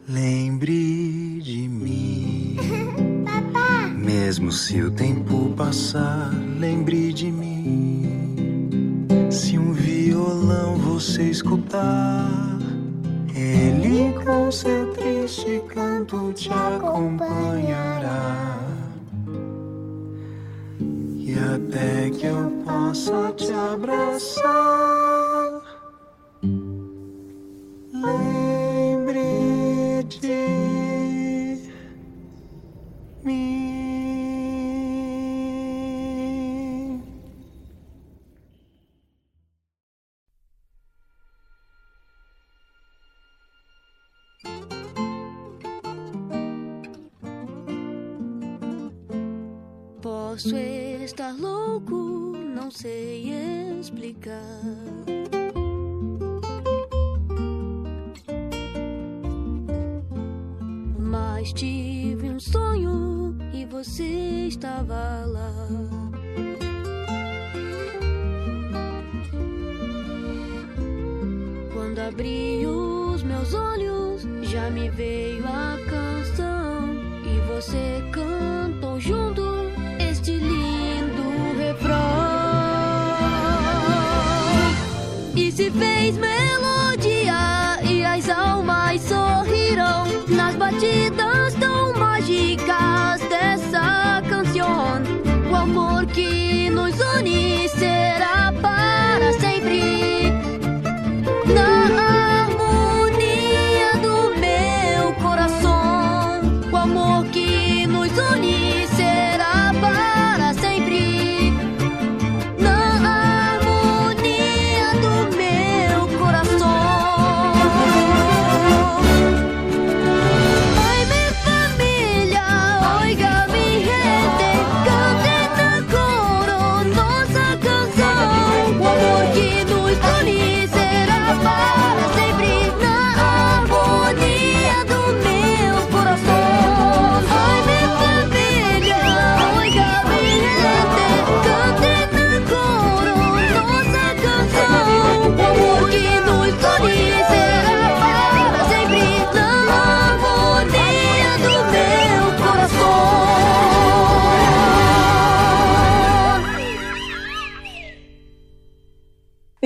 Lembre Mesmo se o tempo passar, lembre de mim. Se um violão você escutar, ele com seu triste canto te acompanhará. E até que eu possa te abraçar, sei explicar. Mas tive um sonho e você estava lá.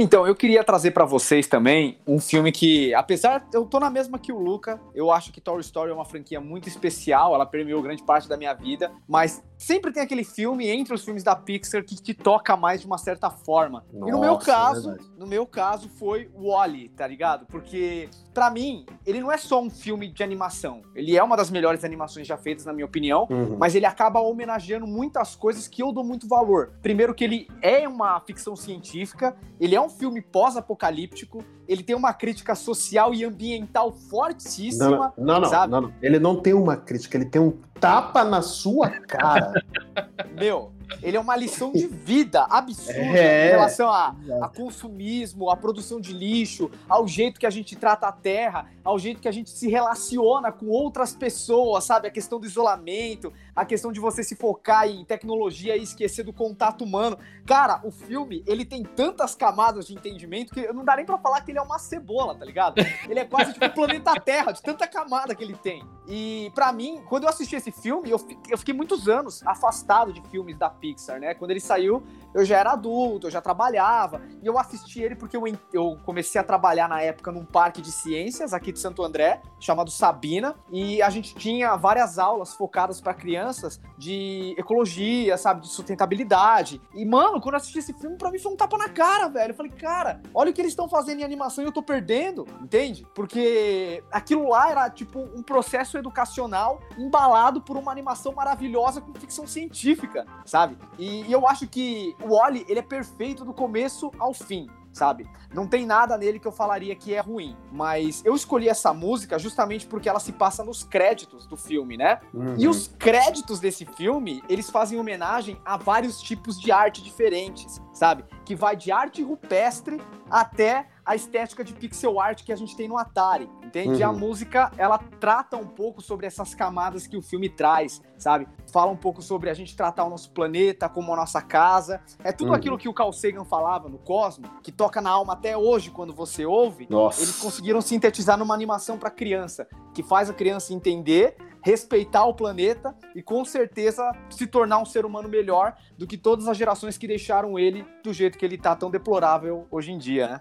Então, eu queria trazer pra vocês também um filme que, apesar, eu tô na mesma que o Luca, eu acho que Toy Story é uma franquia muito especial, ela permeou grande parte da minha vida, mas sempre tem aquele filme entre os filmes da Pixar que te toca mais de uma certa forma. e no meu Nossa, caso, verdade. no meu caso foi o Wally, tá ligado? Porque pra mim, ele não é só um filme de animação, ele é uma das melhores animações já feitas na minha opinião, Uhum. mas ele acaba homenageando muitas coisas que eu dou muito valor. Primeiro que ele é uma ficção científica, ele é um filme pós-apocalíptico, ele tem uma crítica social e ambiental fortíssima, Não, não, não, sabe? não, não. Ele não tem uma crítica, ele tem um tapa na sua cara. (laughs) Meu, ele é uma lição de vida absurda É. em relação a, a consumismo, a produção de lixo, ao jeito que a gente trata a terra, ao jeito que a gente se relaciona com outras pessoas, sabe? A questão do isolamento, a questão de você se focar em tecnologia e esquecer do contato humano. Cara, o filme, ele tem tantas camadas de entendimento que não dá nem pra falar que ele é uma cebola, tá ligado? Ele é quase tipo o planeta Terra, de tanta camada que ele tem. E pra mim, quando eu assisti esse filme, eu, eu fiquei muitos anos afastado de filmes da Pixar, né? Quando ele saiu, eu já era adulto, eu já trabalhava, e eu assisti ele porque eu, eu comecei a trabalhar na época num parque de ciências aqui de Santo André, chamado Sabina, e a gente tinha várias aulas focadas para crianças de ecologia, sabe, de sustentabilidade. E mano, quando eu assisti esse filme, pra mim foi um tapa na cara, velho. Eu falei, cara, olha o que eles estão fazendo em animação e eu tô perdendo, entende? Porque aquilo lá era tipo um processo educacional embalado por uma animação maravilhosa com ficção científica, sabe? E, e eu acho que o Wally, ele é perfeito do começo ao fim. Sabe? Não tem nada nele que eu falaria que é ruim. Mas eu escolhi essa música justamente porque ela se passa nos créditos do filme, né? Uhum. E os créditos desse filme, eles fazem homenagem a vários tipos de arte diferentes, sabe? Que vai de arte rupestre até a estética de pixel art que a gente tem no Atari, entende? Uhum. A música, ela trata um pouco sobre essas camadas que o filme traz, sabe? Fala um pouco sobre a gente tratar o nosso planeta como a nossa casa. É tudo Uhum. aquilo que o Carl Sagan falava no Cosmo, que toca na alma até hoje quando você ouve. Nossa. Eles conseguiram sintetizar numa animação para criança, que faz a criança entender, respeitar o planeta e com certeza se tornar um ser humano melhor do que todas as gerações que deixaram ele do jeito que ele tá tão deplorável hoje em dia, né?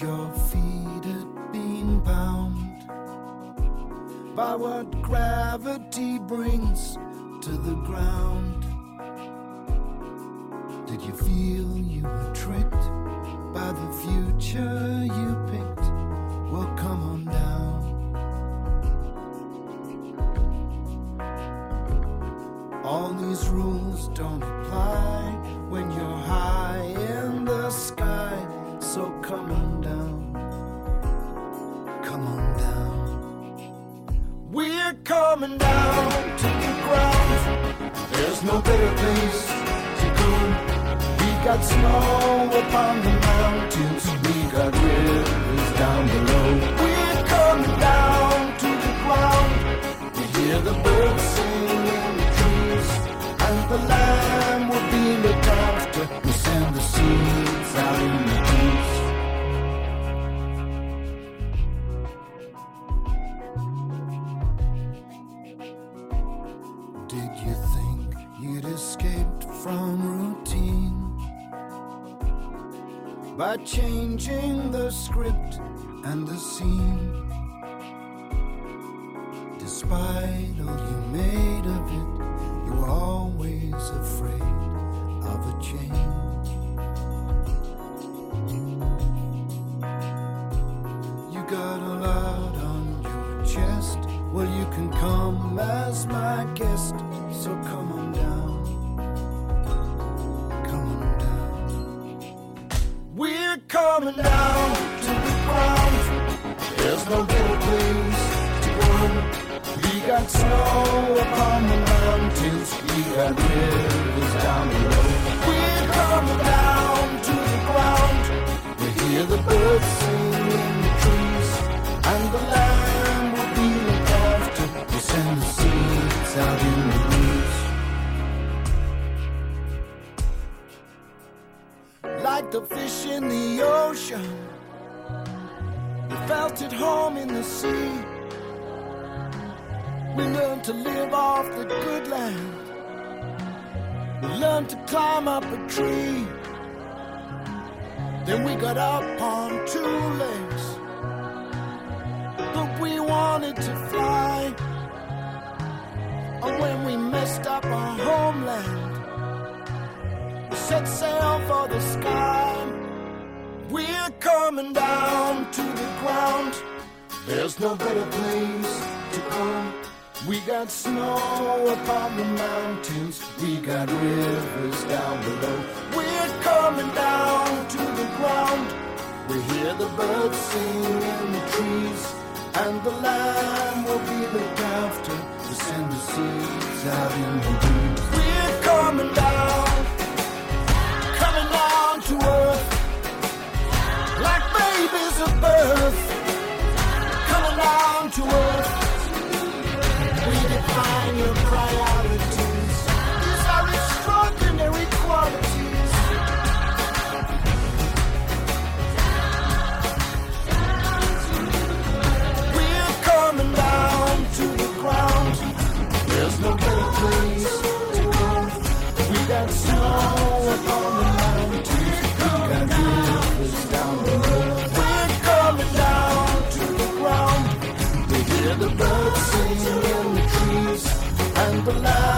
Your feet had been bound by what gravity brings to the ground? Did you feel you were tricked by the future you picked? Well, come on down. All these rules don't apply when you're high in. So come on down. Come on down. We're coming down to the ground. There's no better place to go. We got snow upon the mountains. We got rivers down below. We're coming down to the ground. We hear the birds sing in the trees. And the land changing the script and the scene? Down to earth. We define your priorities. These are extraordinary qualities. We're coming down to the ground. There's no better place to go. We got snow upon and the land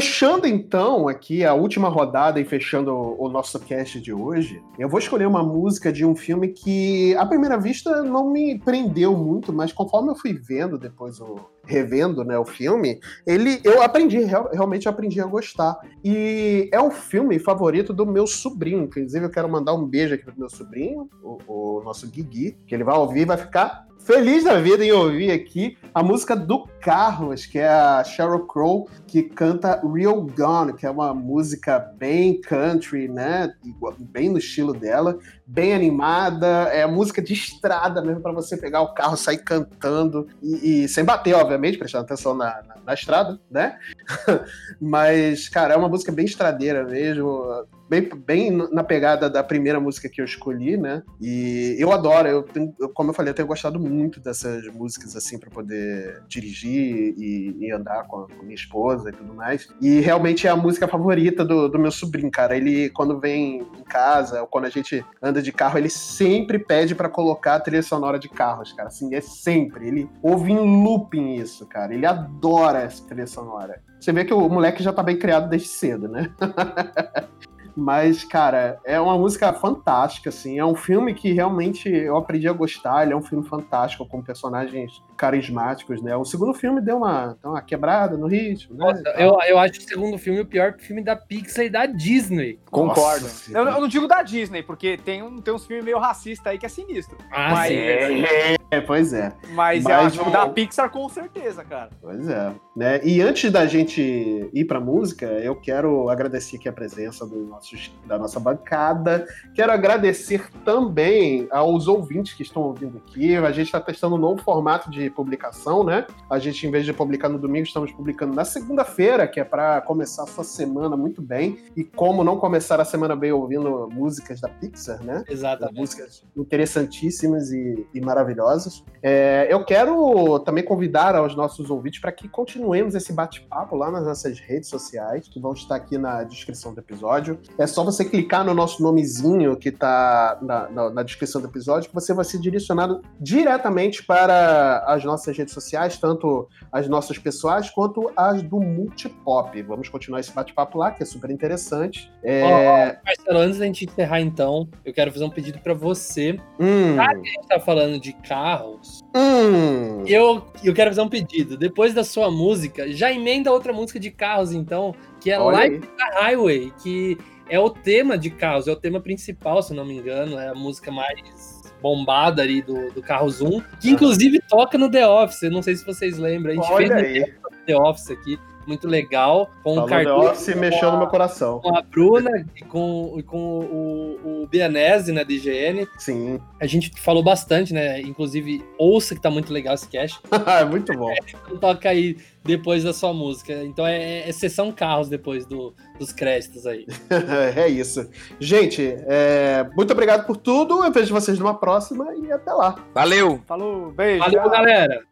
Fechando então aqui a última rodada e fechando o, o nosso cast de hoje, eu vou escolher uma música de um filme que, à primeira vista, não me prendeu muito, mas conforme eu fui vendo depois o revendo né, o filme, ele eu aprendi, real- realmente aprendi a gostar. E é um filme favorito do meu sobrinho. Inclusive, eu quero mandar um beijo aqui pro meu sobrinho, o, o nosso Guigui, que ele vai ouvir e vai ficar feliz da vida em ouvir aqui a música do Carlos, que é a Sheryl Crow, que canta Real Gone, que é uma música bem country, né? Bem no estilo dela, bem animada, é música de estrada mesmo para você pegar o carro, sair cantando e, e sem bater, obviamente, prestando atenção na, na, na estrada, né? (laughs) Mas, cara, é uma música bem estradeira mesmo, bem, bem na pegada da primeira música que eu escolhi, né? E eu adoro, eu tenho- como eu falei, eu tenho gostado muito dessas músicas assim para poder dirigir e, e andar com a, com minha esposa e tudo mais. E realmente é a música favorita do, do meu sobrinho, cara. Ele, quando vem em casa, ou quando a gente anda de carro, ele sempre pede para colocar a trilha sonora de carros, cara. Assim, é sempre. Ele ouve em looping isso, cara. Ele adora essa trilha sonora. Você vê que o moleque já tá bem criado desde cedo, né? (laughs) Mas, cara, é uma música fantástica, assim. É um filme que realmente eu aprendi a gostar. Ele é um filme fantástico, com personagens carismáticos, né? O segundo filme deu uma, deu uma quebrada no ritmo, né? Nossa, eu, eu acho o segundo filme o pior filme da Pixar e da Disney. Concordo. Nossa, eu, eu não digo da Disney, porque tem, um, tem uns filmes meio racistas aí que é sinistro. Ah, mas, sim. É, pois é. mas, Mas é, o- da Pixar com certeza, cara. Pois é. Né? E antes da gente ir pra música, eu quero agradecer aqui a presença do nossos, da nossa bancada. Quero agradecer também aos ouvintes que estão ouvindo aqui. A gente está testando um novo formato de publicação, né? A gente, em vez de publicar no domingo, estamos publicando na segunda-feira, que é para começar a sua semana muito bem. E como não começar a semana bem ouvindo músicas da Pixar, né? Exatamente. músicas interessantíssimas e, e maravilhosas. É, eu quero também convidar aos nossos ouvintes para que continuemos esse bate-papo lá nas nossas redes sociais, que vão estar aqui na descrição do episódio. É só você clicar no nosso nomezinho que está na, na- na descrição do episódio, que você vai ser direcionado diretamente para as nossas redes sociais, tanto as nossas pessoais quanto as do Multipop. Vamos continuar esse bate-papo lá, que é super interessante. É, Marcelo, antes da gente encerrar, então, eu quero fazer um pedido pra você. hum, Já que a gente tá falando de carros, hum. eu, eu quero fazer um pedido. Depois da sua música, já emenda outra música de carros, então, que é Olha Life the Highway, que é o tema de carros, é o tema principal, se eu não me engano, é a música mais bombada ali do, do Carros 1, que inclusive toca no The Office, eu não sei se vocês lembram, a gente fez Olha um aí. The Office aqui, muito legal, com o Falou The Cardoso, Office mexeu no meu coração. com a Bruna e com, e com o, o Bianese, né, da IGN. Sim. A gente falou bastante, né? Inclusive, ouça que tá muito legal esse cast. (laughs) É muito bom. Então toca aí depois da sua música. Então é, é sessão carros depois do- dos créditos aí. (laughs) é isso. Gente, é, muito obrigado por tudo. Eu vejo vocês numa próxima e até lá. Valeu! Falou, beijo. Valeu, galera!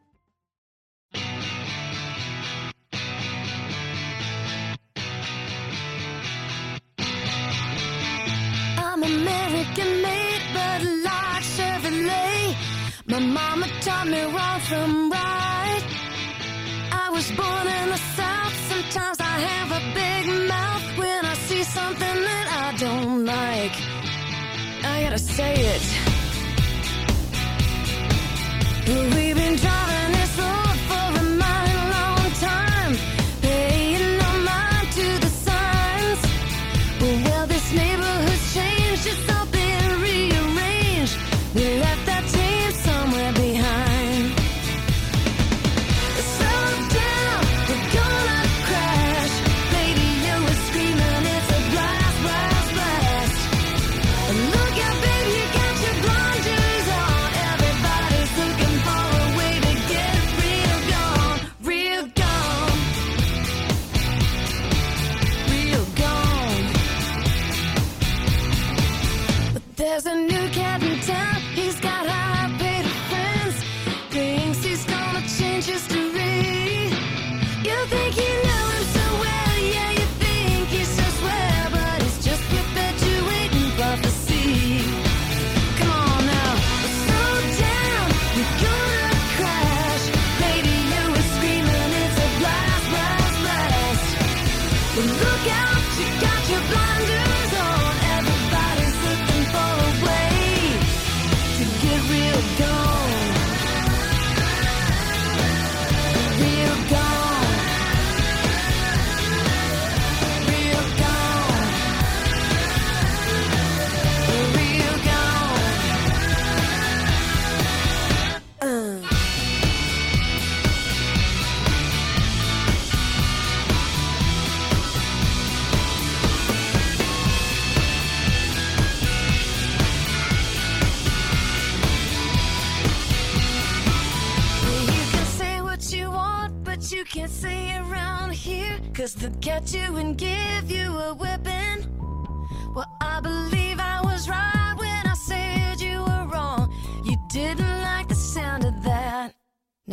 American made, but like Chevrolet. My mama taught me wrong from right. I was born in the South. Sometimes I have a big mouth when I see something that I don't like. I gotta say it. We've been driving just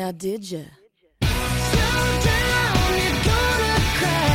Now did you? Slow down, you're gonna cry.